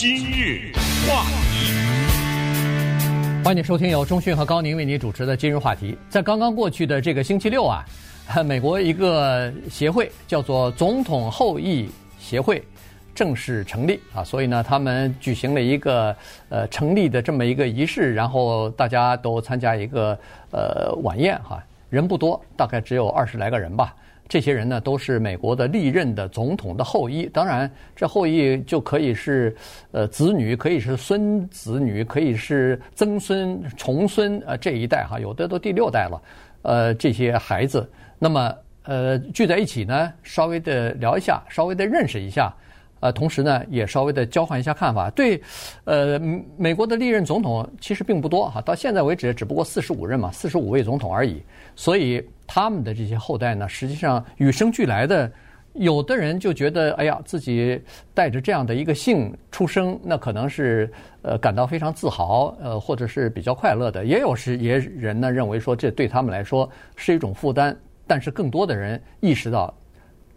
今日话题，欢迎收听由中讯和高宁为你主持的今日话题。在刚刚过去的这个星期六啊，美国一个协会叫做总统后裔协会正式成立啊，所以呢，他们举行了一个呃成立的这么一个仪式，然后大家都参加一个呃晚宴哈，人不多，大概只有二十来个人吧。这些人呢，都是美国的历任的总统的后裔。当然，这后裔就可以是呃子女，可以是孙子女，可以是曾孙、重孙呃这一代哈，有的都第六代了。呃，这些孩子，那么呃聚在一起呢，稍微的聊一下，稍微的认识一下。呃，同时呢，也稍微的交换一下看法。对，呃，美国的历任总统其实并不多哈，到现在为止只不过四十五任嘛，四十五位总统而已。所以他们的这些后代呢，实际上与生俱来的，有的人就觉得，哎呀，自己带着这样的一个姓出生，那可能是呃感到非常自豪，呃，或者是比较快乐的。也有时也人呢认为说，这对他们来说是一种负担。但是更多的人意识到，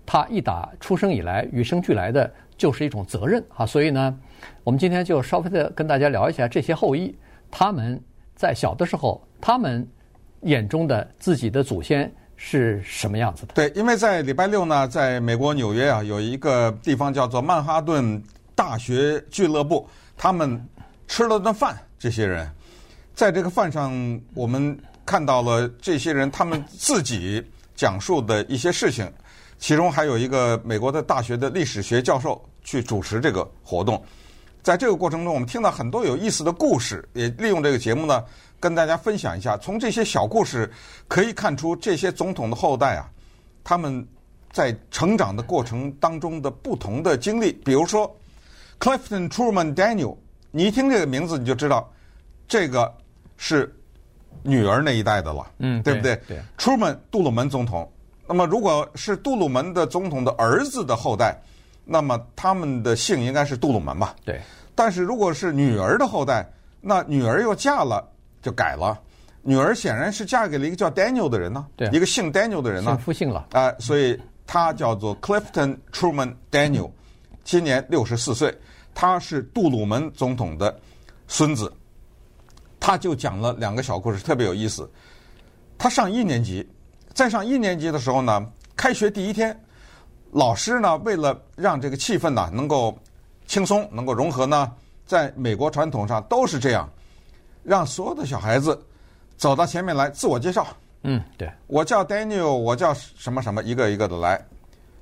他一打出生以来与生俱来的。就是一种责任啊，所以呢，我们今天就稍微的跟大家聊一下这些后裔，他们在小的时候，他们眼中的自己的祖先是什么样子的？对，因为在礼拜六呢，在美国纽约啊，有一个地方叫做曼哈顿大学俱乐部，他们吃了顿饭。这些人在这个饭上，我们看到了这些人他们自己讲述的一些事情。其中还有一个美国的大学的历史学教授去主持这个活动，在这个过程中，我们听到很多有意思的故事，也利用这个节目呢，跟大家分享一下。从这些小故事可以看出，这些总统的后代啊，他们在成长的过程当中的不同的经历。比如说，Clifton Truman Daniel，你一听这个名字，你就知道这个是女儿那一代的了，嗯，对不对？对，Truman 杜鲁门总统。那么，如果是杜鲁门的总统的儿子的后代，那么他们的姓应该是杜鲁门吧？对。但是如果是女儿的后代，那女儿又嫁了，就改了。女儿显然是嫁给了一个叫 Daniel 的人呢，对，一个姓 Daniel 的人呢，姓夫姓了。啊、呃，所以他叫做 Clifton Truman Daniel，今年六十四岁，他是杜鲁门总统的孙子。他就讲了两个小故事，特别有意思。他上一年级。在上一年级的时候呢，开学第一天，老师呢为了让这个气氛呢能够轻松、能够融合呢，在美国传统上都是这样，让所有的小孩子走到前面来自我介绍。嗯，对，我叫 Daniel，我叫什么什么，一个一个的来。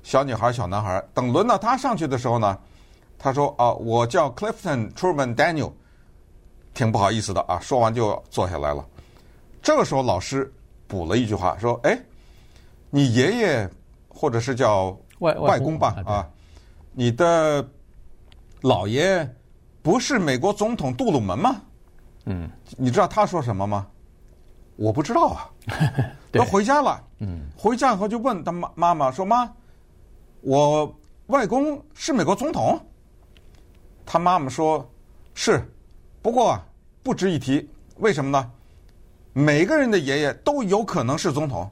小女孩、小男孩，等轮到他上去的时候呢，他说：“啊，我叫 Clifton Truman Daniel。”挺不好意思的啊，说完就坐下来了。这个时候老师。补了一句话说：“哎，你爷爷或者是叫外外公吧啊，你的姥爷不是美国总统杜鲁门吗？嗯，你知道他说什么吗？我不知道啊。他回家了，嗯，回家以后就问他妈妈妈说：妈，我外公是美国总统？他妈妈说：是，不过不值一提，为什么呢？”每个人的爷爷都有可能是总统，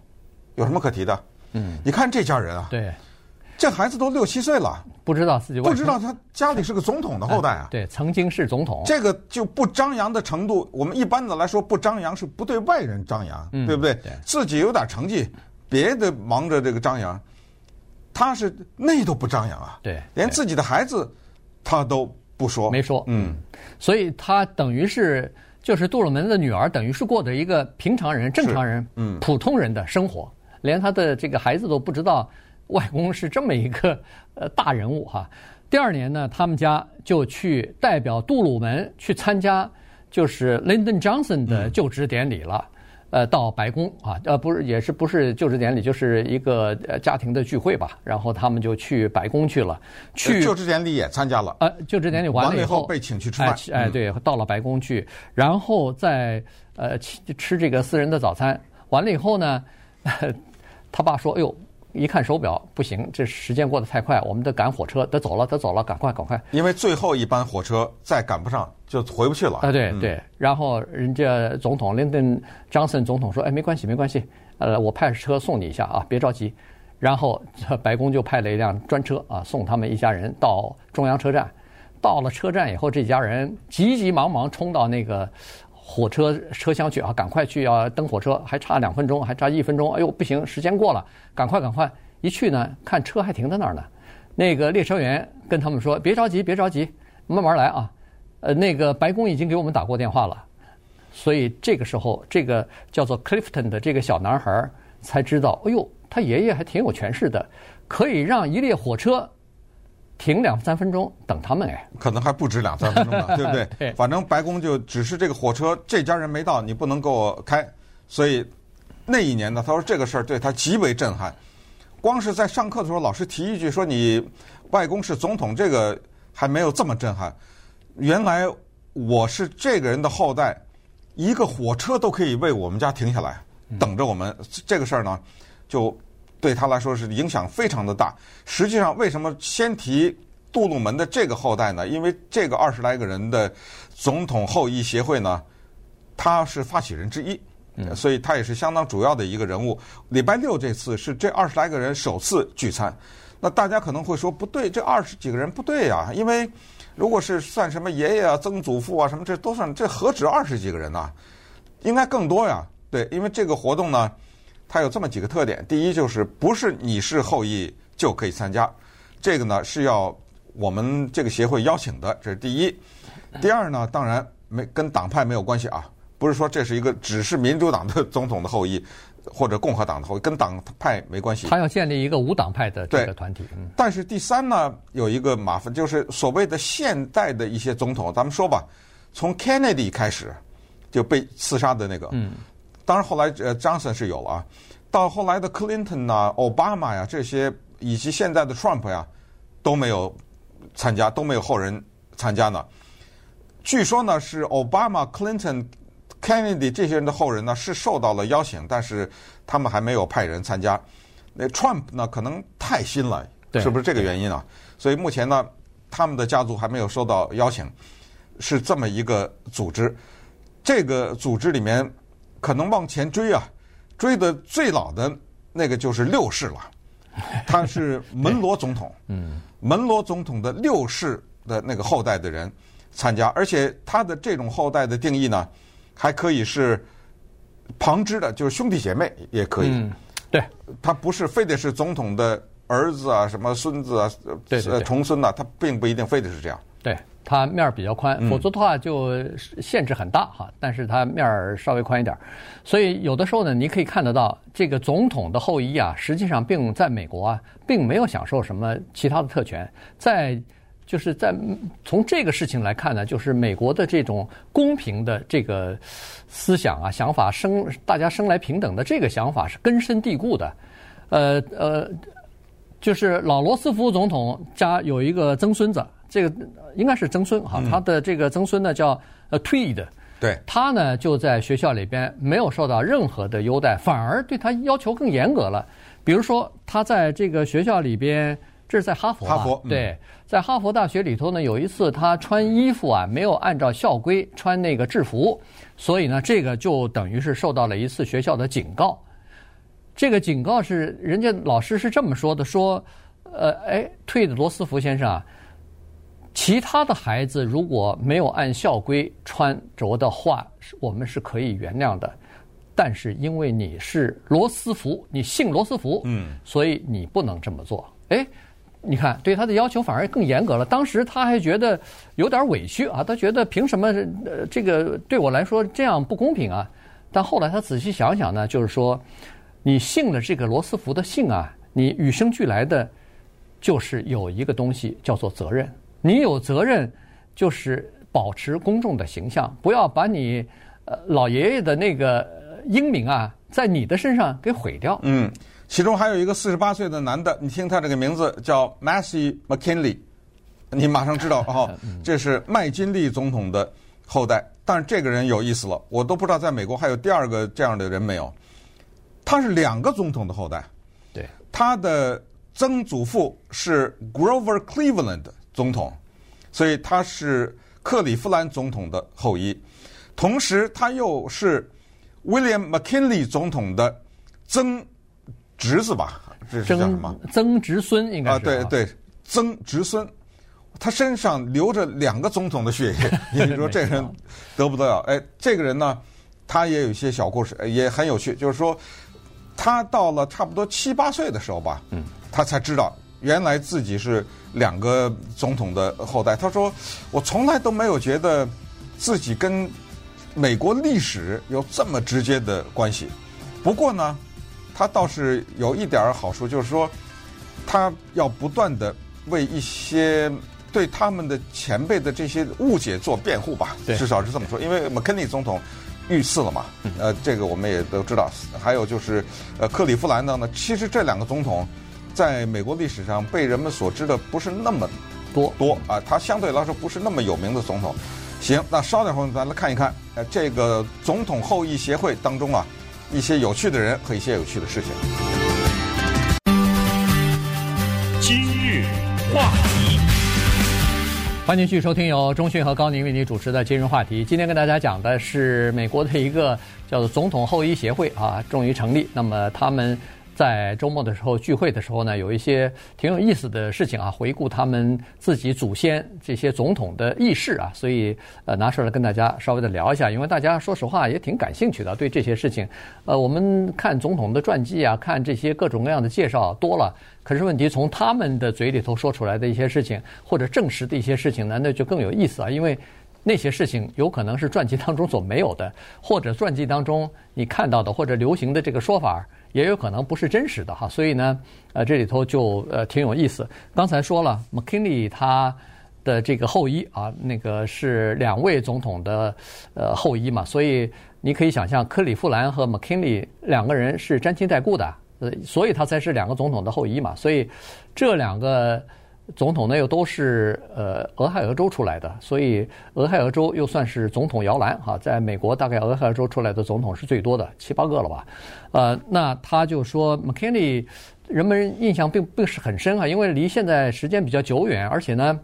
有什么可提的？嗯，你看这家人啊，对，这孩子都六七岁了，不知道自己不知道他家里是个总统的后代啊。对，曾经是总统，这个就不张扬的程度，我们一般的来说不张扬是不对外人张扬，嗯、对不对？对，自己有点成绩，别的忙着这个张扬，他是那都不张扬啊。对，连自己的孩子他都不说，没说。嗯，所以他等于是。就是杜鲁门的女儿，等于是过着一个平常人、正常人、嗯、普通人的生活，连他的这个孩子都不知道外公是这么一个呃大人物哈。第二年呢，他们家就去代表杜鲁门去参加，就是 Lyndon Johnson 的就职典礼了。嗯呃，到白宫啊，呃，不是，也是不是就职典礼，就是一个呃家庭的聚会吧。然后他们就去白宫去了，去就职典礼也参加了。呃，就职典礼完了以后，被请去吃饭。哎，哎，对，到了白宫去，然后再呃吃吃这个私人的早餐。完了以后呢，他爸说：“哎呦。”一看手表，不行，这时间过得太快，我们得赶火车，得走了，得走了，赶快，赶快！因为最后一班火车再赶不上，就回不去了。啊，对对。然后人家总统林登·张森总统说：“哎，没关系，没关系，呃，我派车送你一下啊，别着急。”然后白宫就派了一辆专车啊，送他们一家人到中央车站。到了车站以后，这家人急急忙忙冲到那个火车车厢去啊，赶快去要登火车，还差两分钟，还差一分钟，哎呦不行，时间过了，赶快赶快！一去呢，看车还停在那儿呢。那个列车员跟他们说：“别着急，别着急，慢慢来啊。”呃，那个白宫已经给我们打过电话了，所以这个时候，这个叫做 Clifton 的这个小男孩才知道，哎呦，他爷爷还挺有权势的，可以让一列火车停两三分钟等他们哎，可能还不止两三分钟呢，对不对？对反正白宫就只是这个火车这家人没到，你不能给我开，所以那一年呢，他说这个事儿对他极为震撼。光是在上课的时候，老师提一句说你外公是总统，这个还没有这么震撼。原来我是这个人的后代，一个火车都可以为我们家停下来等着我们。这个事儿呢，就对他来说是影响非常的大。实际上，为什么先提杜鲁门的这个后代呢？因为这个二十来个人的总统后裔协会呢，他是发起人之一，所以他也是相当主要的一个人物。礼拜六这次是这二十来个人首次聚餐，那大家可能会说不对，这二十几个人不对呀，因为。如果是算什么爷爷啊、曾祖父啊什么，这都算，这何止二十几个人呐？应该更多呀。对，因为这个活动呢，它有这么几个特点：第一，就是不是你是后裔就可以参加，这个呢是要我们这个协会邀请的，这是第一。第二呢，当然没跟党派没有关系啊，不是说这是一个只是民主党的总统的后裔。或者共和党的后，跟党派没关系。他要建立一个无党派的这个团体。对。但是第三呢，有一个麻烦，就是所谓的现代的一些总统，咱们说吧，从 Kennedy 开始就被刺杀的那个。嗯。当然后来呃，Johnson 是有了啊，到后来的 Clinton 啊、奥巴马呀这些，以及现在的 Trump 呀，都没有参加，都没有后人参加呢。据说呢，是奥巴马、Clinton。Kennedy 这些人的后人呢，是受到了邀请，但是他们还没有派人参加。那 Trump 呢，可能太新了，是不是这个原因啊？所以目前呢，他们的家族还没有收到邀请，是这么一个组织。这个组织里面，可能往前追啊，追的最老的那个就是六世了。他是门罗总统，嗯，门罗总统的六世的那个后代的人参加，而且他的这种后代的定义呢。还可以是旁支的，就是兄弟姐妹也可以。嗯，对，他不是非得是总统的儿子啊，什么孙子啊，对对对，重孙呐，他并不一定非得是这样。对，他面儿比较宽，否则的话就限制很大哈。但是它面儿稍微宽一点，所以有的时候呢，你可以看得到这个总统的后裔啊，实际上并在美国啊，并没有享受什么其他的特权，在。就是在从这个事情来看呢，就是美国的这种公平的这个思想啊、想法，生大家生来平等的这个想法是根深蒂固的。呃呃，就是老罗斯福总统家有一个曾孙子，这个应该是曾孙哈，他的这个曾孙呢叫呃 Tweed，对，他呢就在学校里边没有受到任何的优待，反而对他要求更严格了。比如说他在这个学校里边。这是在哈佛，哈佛对，在哈佛大学里头呢，有一次他穿衣服啊，没有按照校规穿那个制服，所以呢，这个就等于是受到了一次学校的警告。这个警告是人家老师是这么说的：说，呃，哎，退的罗斯福先生啊，其他的孩子如果没有按校规穿着的话，我们是可以原谅的。但是因为你是罗斯福，你姓罗斯福，嗯，所以你不能这么做。哎。你看，对他的要求反而更严格了。当时他还觉得有点委屈啊，他觉得凭什么呃，这个对我来说这样不公平啊？但后来他仔细想想呢，就是说，你姓了这个罗斯福的姓啊，你与生俱来的就是有一个东西叫做责任。你有责任，就是保持公众的形象，不要把你呃老爷爷的那个英名啊，在你的身上给毁掉。嗯。其中还有一个四十八岁的男的，你听他这个名字叫 Matthew McKinley，你马上知道哦，这是麦金利总统的后代。但是这个人有意思了，我都不知道在美国还有第二个这样的人没有。他是两个总统的后代，对，他的曾祖父是 Grover Cleveland 总统，所以他是克里夫兰总统的后裔。同时，他又是 William McKinley 总统的曾。侄子吧，这是叫什么？曾侄孙应该是啊，对对，曾侄孙他身上流着两个总统的血液，你说这人得不得了？哎，这个人呢，他也有一些小故事，也很有趣。就是说，他到了差不多七八岁的时候吧，嗯，他才知道原来自己是两个总统的后代。他说：“我从来都没有觉得自己跟美国历史有这么直接的关系。不过呢，他倒是有一点好处，就是说。”他要不断的为一些对他们的前辈的这些误解做辩护吧，至少是这么说。因为麦肯尼总统遇刺了嘛，呃，这个我们也都知道。还有就是，呃，克里夫兰的呢，其实这两个总统在美国历史上被人们所知的不是那么多多啊，他相对来说不是那么有名的总统。行，那稍等会儿咱来看一看，呃，这个总统后裔协会当中啊，一些有趣的人和一些有趣的事情。今日话题，欢迎继续收听由中讯和高宁为您主持的今日话题。今天跟大家讲的是美国的一个叫做总统后裔协会啊，终于成立。那么他们。在周末的时候聚会的时候呢，有一些挺有意思的事情啊，回顾他们自己祖先这些总统的轶事啊，所以呃拿出来跟大家稍微的聊一下，因为大家说实话也挺感兴趣的，对这些事情。呃，我们看总统的传记啊，看这些各种各样的介绍多了，可是问题从他们的嘴里头说出来的一些事情，或者证实的一些事情呢，那就更有意思啊，因为那些事情有可能是传记当中所没有的，或者传记当中你看到的或者流行的这个说法。也有可能不是真实的哈，所以呢，呃，这里头就呃挺有意思。刚才说了，McKinley 他的这个后裔啊，那个是两位总统的呃后裔嘛，所以你可以想象，克里夫兰和 McKinley 两个人是沾亲带故的，呃，所以他才是两个总统的后裔嘛，所以这两个。总统呢又都是呃俄亥俄州出来的，所以俄亥俄州又算是总统摇篮哈，在美国大概俄亥俄州出来的总统是最多的，七八个了吧？呃，那他就说 McKinley 人们印象并不是很深啊，因为离现在时间比较久远，而且呢，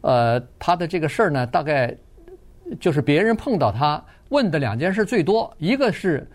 呃，他的这个事儿呢，大概就是别人碰到他问的两件事最多，一个是。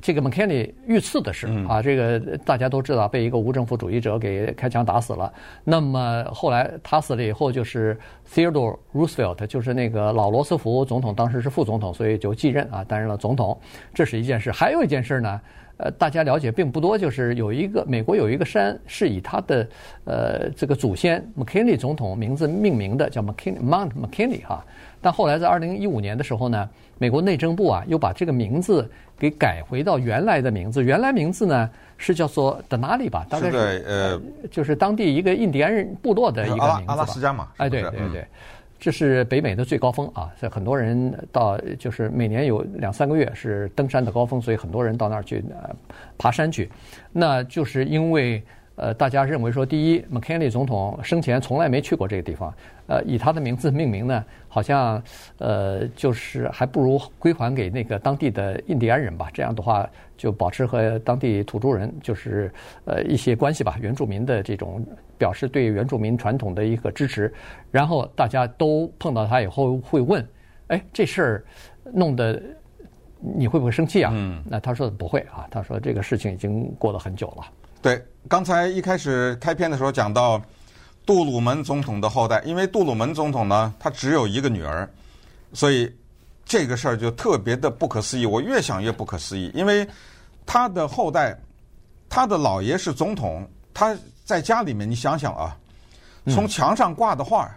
这个 McKinney 遇刺的事啊，这个大家都知道，被一个无政府主义者给开枪打死了。那么后来他死了以后，就是 Theodore Roosevelt，就是那个老罗斯福总统，当时是副总统，所以就继任啊，担任了总统。这是一件事。还有一件事呢，呃，大家了解并不多，就是有一个美国有一个山是以他的呃这个祖先 McKinley 总统名字命名的，叫 McKinley Mount McKinley 哈。但后来在二零一五年的时候呢，美国内政部啊又把这个名字给改回到原来的名字。原来名字呢是叫做德纳利吧，大概是呃，就是当地一个印第安人部落的一个名字吧。阿拉斯加嘛，哎，对对对，这是北美的最高峰啊，所以很多人到就是每年有两三个月是登山的高峰，所以很多人到那儿去呃爬山去。那就是因为。呃，大家认为说，第一，McKinley 总统生前从来没去过这个地方，呃，以他的名字命名呢，好像呃，就是还不如归还给那个当地的印第安人吧。这样的话，就保持和当地土著人就是呃一些关系吧，原住民的这种表示对原住民传统的一个支持。然后大家都碰到他以后会问，哎，这事儿弄得你会不会生气啊？嗯，那他说不会啊，他说这个事情已经过了很久了。对，刚才一开始开篇的时候讲到杜鲁门总统的后代，因为杜鲁门总统呢，他只有一个女儿，所以这个事儿就特别的不可思议。我越想越不可思议，因为他的后代，他的姥爷是总统，他在家里面，你想想啊，从墙上挂的画，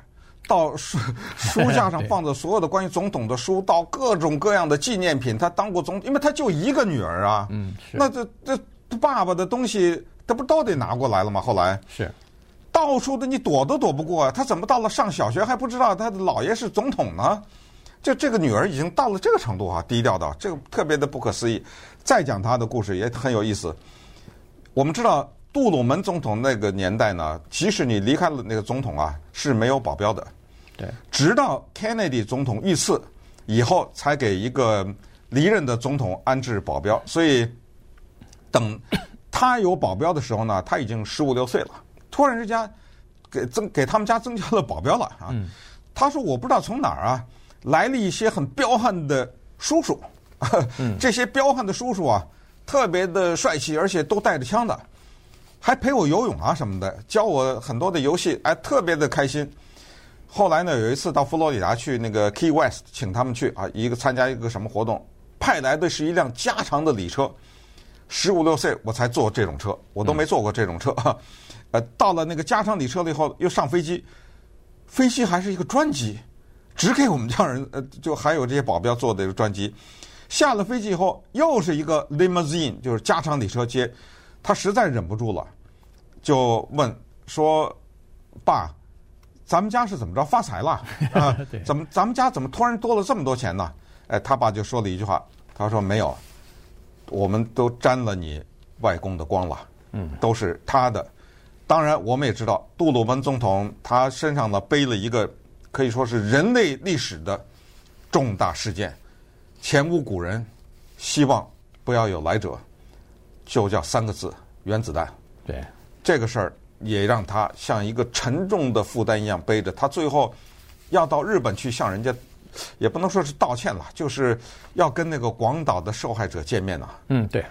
到书 书架上放着所有的关于总统的书，到各种各样的纪念品，他当过总统，因为他就一个女儿啊，嗯，那这这爸爸的东西。他不都得拿过来了吗？后来是到处的，你躲都躲不过啊！他怎么到了上小学还不知道他的姥爷是总统呢？就这个女儿已经到了这个程度啊，低调到这个特别的不可思议。再讲他的故事也很有意思。我们知道杜鲁门总统那个年代呢，即使你离开了那个总统啊，是没有保镖的。对，直到 Kennedy 总统遇刺以后，才给一个离任的总统安置保镖。所以等。他有保镖的时候呢，他已经十五六岁了。突然之间，给增给他们家增加了保镖了啊！嗯、他说：“我不知道从哪儿啊来了一些很彪悍的叔叔，嗯、这些彪悍的叔叔啊，特别的帅气，而且都带着枪的，还陪我游泳啊什么的，教我很多的游戏，哎，特别的开心。后来呢，有一次到佛罗里达去那个 Key West，请他们去啊，一个参加一个什么活动，派来的是一辆加长的礼车。十五六岁我才坐这种车，我都没坐过这种车。嗯、呃，到了那个加长礼车了以后，又上飞机，飞机还是一个专机，只给我们这样人，呃，就还有这些保镖坐的专机。下了飞机以后，又是一个 limousine，就是加长礼车接。他实在忍不住了，就问说：“爸，咱们家是怎么着发财了？啊，怎么咱们家怎么突然多了这么多钱呢？”哎，他爸就说了一句话，他说：“没有。”我们都沾了你外公的光了，嗯，都是他的。当然，我们也知道杜鲁门总统他身上呢背了一个可以说是人类历史的重大事件，前无古人，希望不要有来者，就叫三个字：原子弹。对，这个事儿也让他像一个沉重的负担一样背着。他最后要到日本去向人家。也不能说是道歉了，就是要跟那个广岛的受害者见面呢。嗯，对，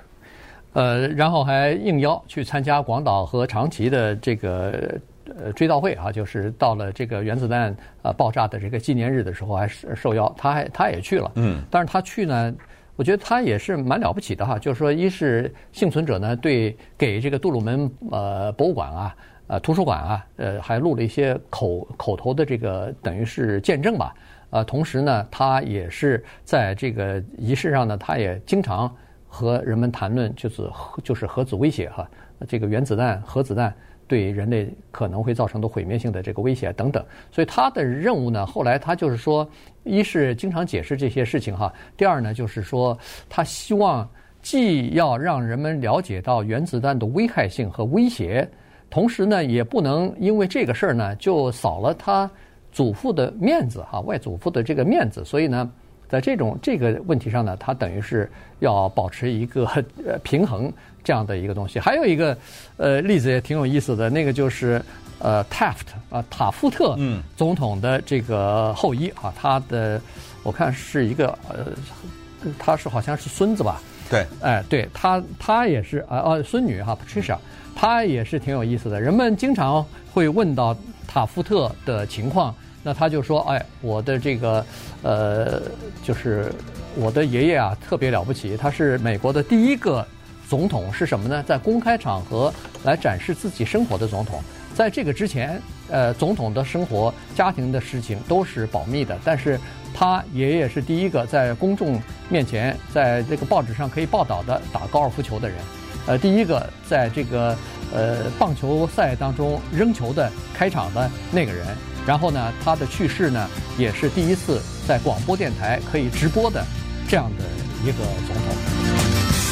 呃，然后还应邀去参加广岛和长崎的这个呃追悼会啊，就是到了这个原子弹呃爆炸的这个纪念日的时候，还受邀，他还他也去了。嗯，但是他去呢，我觉得他也是蛮了不起的哈，就是说，一是幸存者呢，对给这个杜鲁门呃博物馆啊、呃图书馆啊，呃还录了一些口口头的这个等于是见证吧。呃，同时呢，他也是在这个仪式上呢，他也经常和人们谈论，就是核就是核子威胁哈，这个原子弹、核子弹对人类可能会造成的毁灭性的这个威胁等等。所以他的任务呢，后来他就是说，一是经常解释这些事情哈，第二呢，就是说他希望既要让人们了解到原子弹的危害性和威胁，同时呢，也不能因为这个事儿呢就扫了他。祖父的面子哈，外祖父的这个面子，所以呢，在这种这个问题上呢，他等于是要保持一个呃平衡这样的一个东西。还有一个呃例子也挺有意思的，那个就是呃 Taft 啊塔夫特总统的这个后裔啊，他的我看是一个呃，他是好像是孙子吧？对，哎，对他他也是啊哦孙女哈 Patricia，他也是挺有意思的。人们经常会问到塔夫特的情况。那他就说：“哎，我的这个，呃，就是我的爷爷啊，特别了不起。他是美国的第一个总统，是什么呢？在公开场合来展示自己生活的总统。在这个之前，呃，总统的生活、家庭的事情都是保密的。但是他爷爷是第一个在公众面前，在这个报纸上可以报道的打高尔夫球的人，呃，第一个在这个呃棒球赛当中扔球的开场的那个人。”然后呢，他的去世呢，也是第一次在广播电台可以直播的这样的一个总统。